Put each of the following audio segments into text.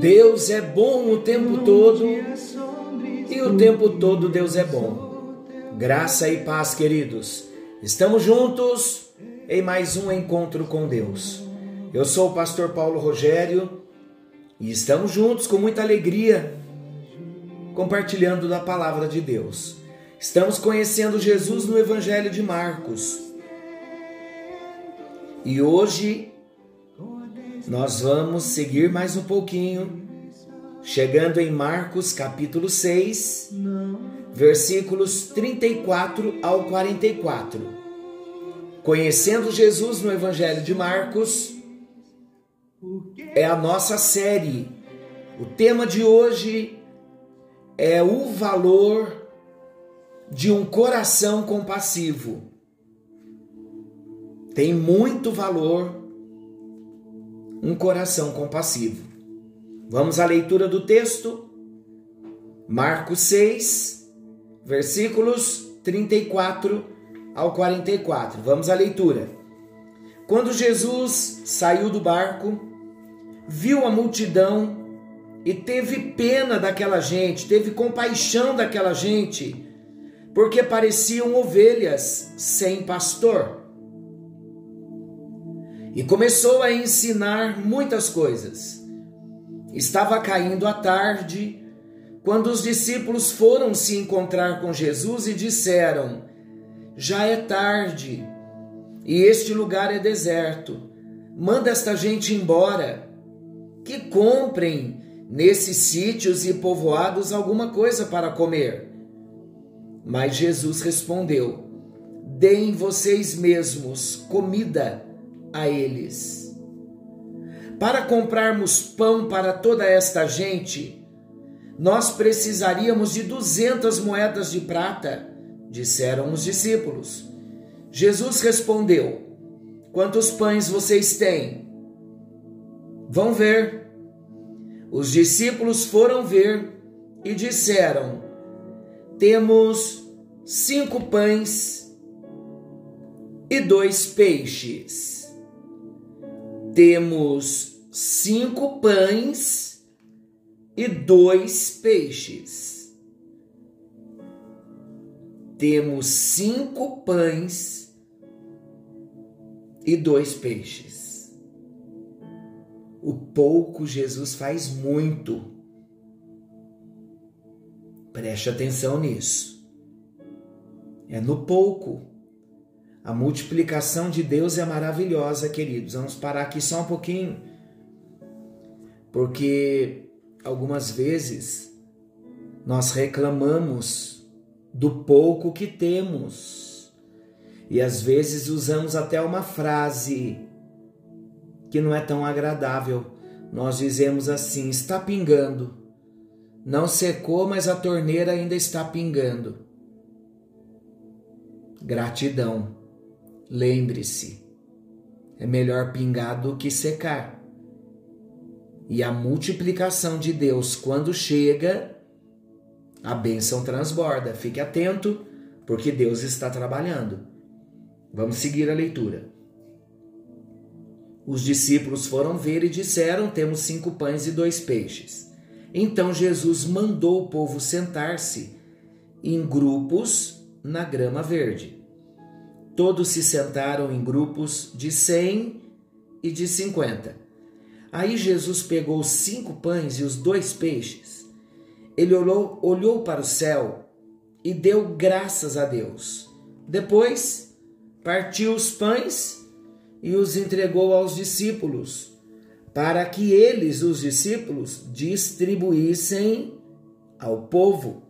Deus é bom o tempo todo e o tempo todo Deus é bom. Graça e paz, queridos. Estamos juntos em mais um encontro com Deus. Eu sou o pastor Paulo Rogério e estamos juntos com muita alegria compartilhando da palavra de Deus. Estamos conhecendo Jesus no Evangelho de Marcos. E hoje nós vamos seguir mais um pouquinho, chegando em Marcos capítulo 6, versículos 34 ao 44. Conhecendo Jesus no Evangelho de Marcos é a nossa série. O tema de hoje é o valor de um coração compassivo. Tem muito valor um coração compassivo. Vamos à leitura do texto, Marcos 6, versículos 34 ao 44. Vamos à leitura. Quando Jesus saiu do barco, viu a multidão e teve pena daquela gente, teve compaixão daquela gente, porque pareciam ovelhas sem pastor e começou a ensinar muitas coisas. Estava caindo a tarde quando os discípulos foram se encontrar com Jesus e disseram: Já é tarde e este lugar é deserto. Manda esta gente embora, que comprem nesses sítios e povoados alguma coisa para comer. Mas Jesus respondeu: Deem vocês mesmos comida a eles. Para comprarmos pão para toda esta gente, nós precisaríamos de duzentas moedas de prata, disseram os discípulos. Jesus respondeu: Quantos pães vocês têm? Vão ver. Os discípulos foram ver e disseram: Temos cinco pães e dois peixes temos cinco pães e dois peixes. Temos cinco pães e dois peixes. O pouco Jesus faz muito. Preste atenção nisso. É no pouco a multiplicação de Deus é maravilhosa, queridos. Vamos parar aqui só um pouquinho, porque algumas vezes nós reclamamos do pouco que temos e às vezes usamos até uma frase que não é tão agradável. Nós dizemos assim: está pingando. Não secou, mas a torneira ainda está pingando. Gratidão. Lembre-se, é melhor pingar do que secar. E a multiplicação de Deus, quando chega, a bênção transborda. Fique atento, porque Deus está trabalhando. Vamos seguir a leitura. Os discípulos foram ver e disseram: Temos cinco pães e dois peixes. Então Jesus mandou o povo sentar-se em grupos na grama verde. Todos se sentaram em grupos de cem e de cinquenta. Aí Jesus pegou cinco pães e os dois peixes. Ele olhou, olhou para o céu e deu graças a Deus. Depois, partiu os pães e os entregou aos discípulos, para que eles, os discípulos, distribuíssem ao povo.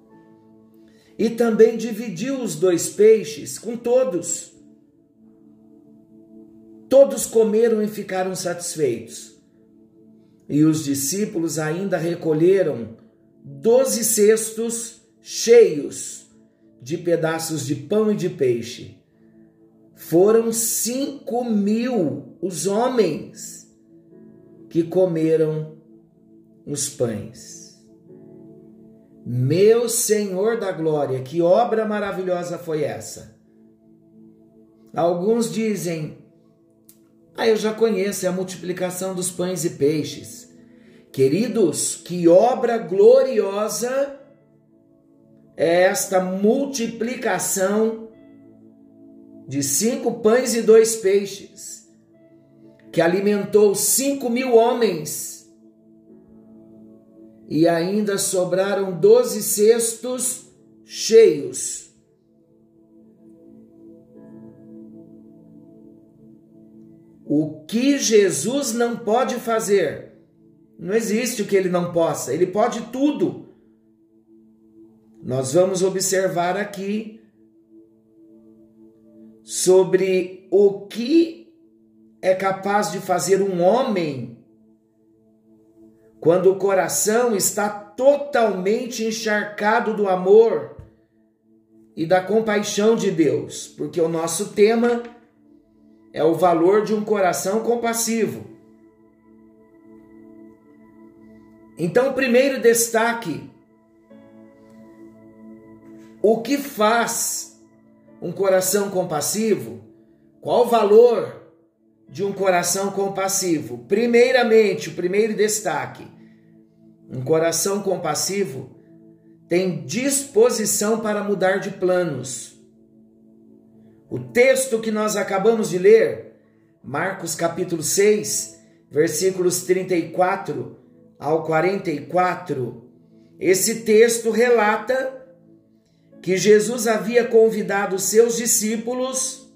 E também dividiu os dois peixes com todos. Todos comeram e ficaram satisfeitos. E os discípulos ainda recolheram doze cestos cheios de pedaços de pão e de peixe. Foram cinco mil os homens que comeram os pães. Meu Senhor da glória, que obra maravilhosa foi essa! Alguns dizem, ah, eu já conheço, é a multiplicação dos pães e peixes. Queridos, que obra gloriosa é esta multiplicação de cinco pães e dois peixes, que alimentou cinco mil homens, e ainda sobraram doze cestos cheios O que Jesus não pode fazer? Não existe o que ele não possa, ele pode tudo. Nós vamos observar aqui sobre o que é capaz de fazer um homem quando o coração está totalmente encharcado do amor e da compaixão de Deus, porque o nosso tema é o valor de um coração compassivo. Então, o primeiro destaque: o que faz um coração compassivo? Qual o valor de um coração compassivo? Primeiramente, o primeiro destaque: um coração compassivo tem disposição para mudar de planos. O texto que nós acabamos de ler, Marcos capítulo 6, versículos 34 ao 44, esse texto relata que Jesus havia convidado seus discípulos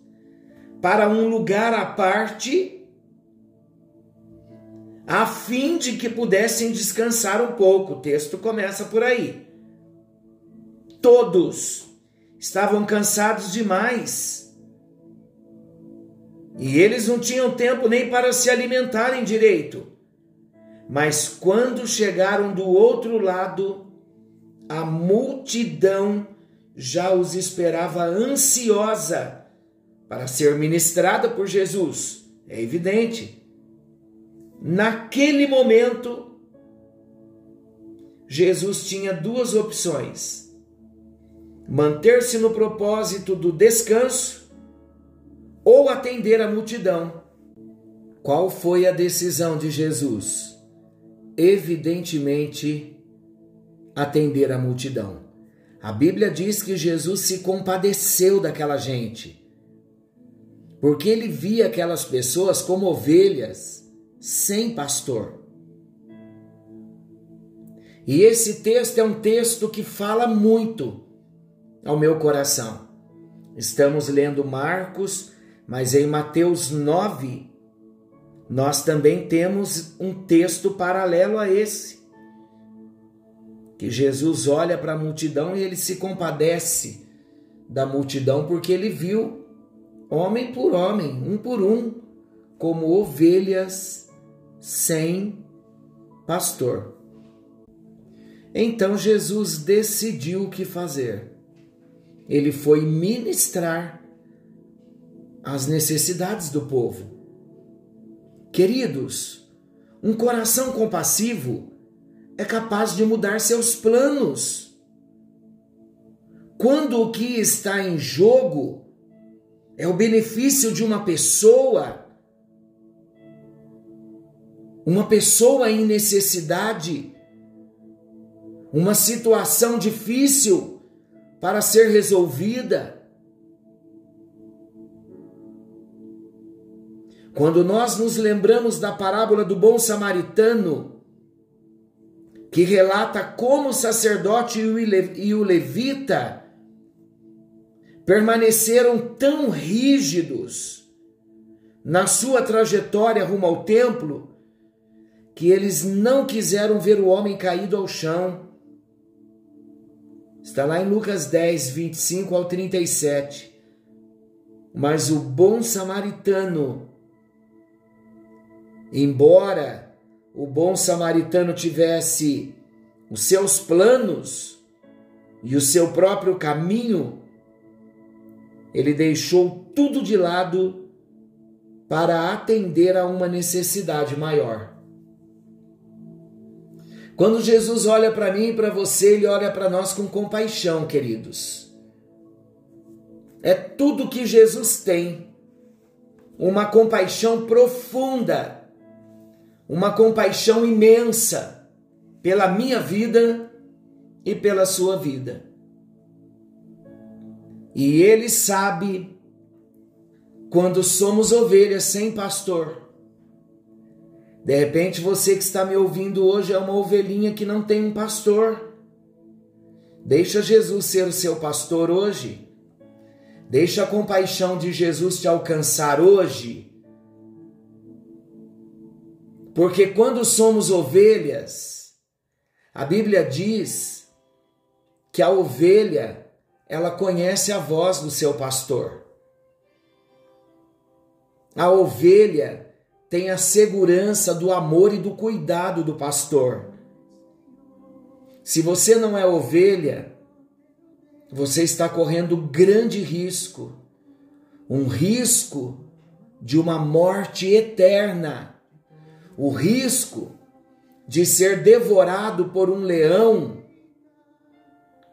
para um lugar à parte, a fim de que pudessem descansar um pouco. O texto começa por aí. Todos estavam cansados demais e eles não tinham tempo nem para se alimentarem direito. Mas quando chegaram do outro lado, a multidão já os esperava ansiosa para ser ministrada por Jesus. É evidente. Naquele momento, Jesus tinha duas opções: manter-se no propósito do descanso ou atender a multidão. Qual foi a decisão de Jesus? Evidentemente, atender a multidão. A Bíblia diz que Jesus se compadeceu daquela gente, porque ele via aquelas pessoas como ovelhas sem pastor. E esse texto é um texto que fala muito ao meu coração. Estamos lendo Marcos mas em Mateus 9, nós também temos um texto paralelo a esse. Que Jesus olha para a multidão e ele se compadece da multidão porque ele viu homem por homem, um por um, como ovelhas sem pastor. Então Jesus decidiu o que fazer. Ele foi ministrar as necessidades do povo. Queridos, um coração compassivo é capaz de mudar seus planos. Quando o que está em jogo é o benefício de uma pessoa, uma pessoa em necessidade, uma situação difícil para ser resolvida, Quando nós nos lembramos da parábola do bom samaritano, que relata como o sacerdote e o levita permaneceram tão rígidos na sua trajetória rumo ao templo, que eles não quiseram ver o homem caído ao chão. Está lá em Lucas 10, 25 ao 37. Mas o bom samaritano Embora o bom samaritano tivesse os seus planos e o seu próprio caminho, ele deixou tudo de lado para atender a uma necessidade maior. Quando Jesus olha para mim e para você, ele olha para nós com compaixão, queridos. É tudo que Jesus tem. Uma compaixão profunda, uma compaixão imensa pela minha vida e pela sua vida. E ele sabe quando somos ovelhas sem pastor. De repente você que está me ouvindo hoje é uma ovelhinha que não tem um pastor. Deixa Jesus ser o seu pastor hoje. Deixa a compaixão de Jesus te alcançar hoje. Porque quando somos ovelhas, a Bíblia diz que a ovelha, ela conhece a voz do seu pastor. A ovelha tem a segurança do amor e do cuidado do pastor. Se você não é ovelha, você está correndo grande risco, um risco de uma morte eterna, o risco de ser devorado por um leão,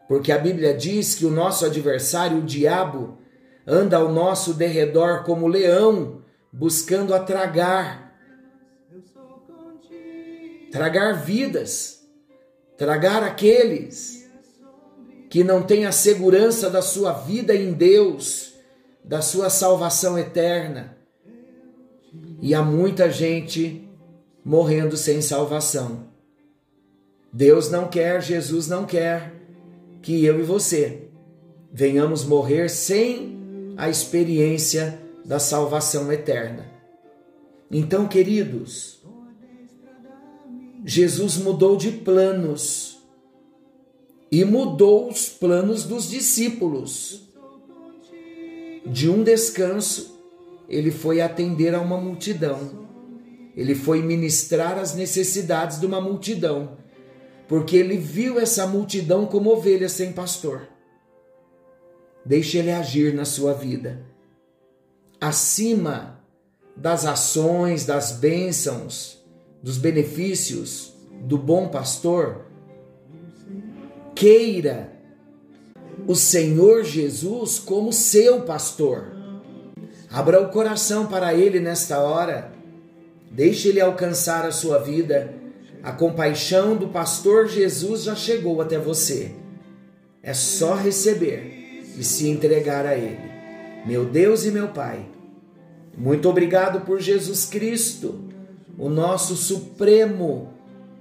porque a Bíblia diz que o nosso adversário, o diabo, anda ao nosso derredor como leão, buscando a tragar, tragar vidas, tragar aqueles que não tem a segurança da sua vida em Deus, da sua salvação eterna. E há muita gente morrendo sem salvação. Deus não quer, Jesus não quer que eu e você venhamos morrer sem a experiência da salvação eterna. Então, queridos, Jesus mudou de planos e mudou os planos dos discípulos. De um descanso, ele foi atender a uma multidão. Ele foi ministrar as necessidades de uma multidão, porque ele viu essa multidão como ovelhas sem pastor. Deixe ele agir na sua vida. Acima das ações, das bênçãos, dos benefícios do bom pastor, queira o Senhor Jesus como seu pastor. Abra o coração para Ele nesta hora. Deixe Ele alcançar a sua vida. A compaixão do pastor Jesus já chegou até você. É só receber e se entregar a Ele. Meu Deus e meu Pai, muito obrigado por Jesus Cristo, o nosso supremo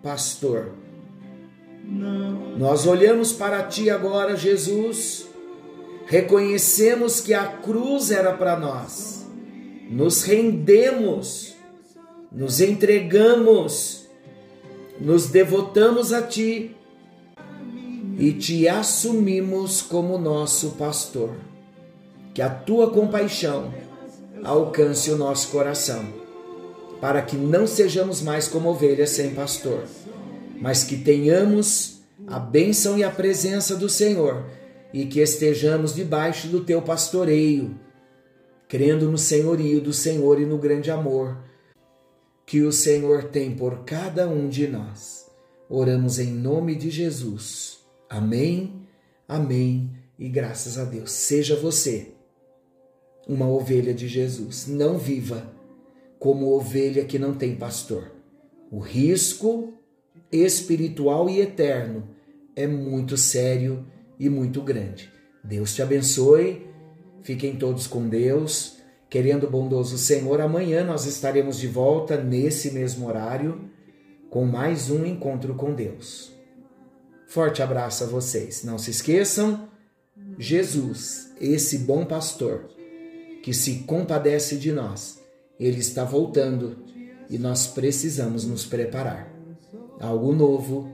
pastor nós olhamos para ti agora, Jesus, reconhecemos que a cruz era para nós, nos rendemos, nos entregamos, nos devotamos a ti e te assumimos como nosso pastor. Que a tua compaixão alcance o nosso coração, para que não sejamos mais como ovelhas sem pastor mas que tenhamos a bênção e a presença do Senhor e que estejamos debaixo do teu pastoreio, crendo no senhorio do Senhor e no grande amor que o Senhor tem por cada um de nós. Oramos em nome de Jesus. Amém, amém e graças a Deus. Seja você uma ovelha de Jesus. Não viva como ovelha que não tem pastor. O risco espiritual e eterno é muito sério e muito grande. Deus te abençoe. Fiquem todos com Deus. Querendo o bondoso Senhor, amanhã nós estaremos de volta nesse mesmo horário com mais um encontro com Deus. Forte abraço a vocês. Não se esqueçam, Jesus, esse bom pastor que se compadece de nós, ele está voltando e nós precisamos nos preparar. Algo novo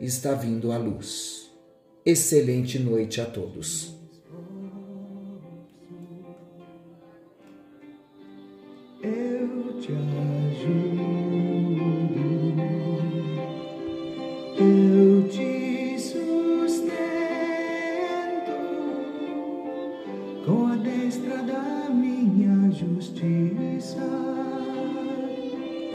está vindo à luz. Excelente noite a todos. Eu te ajudo,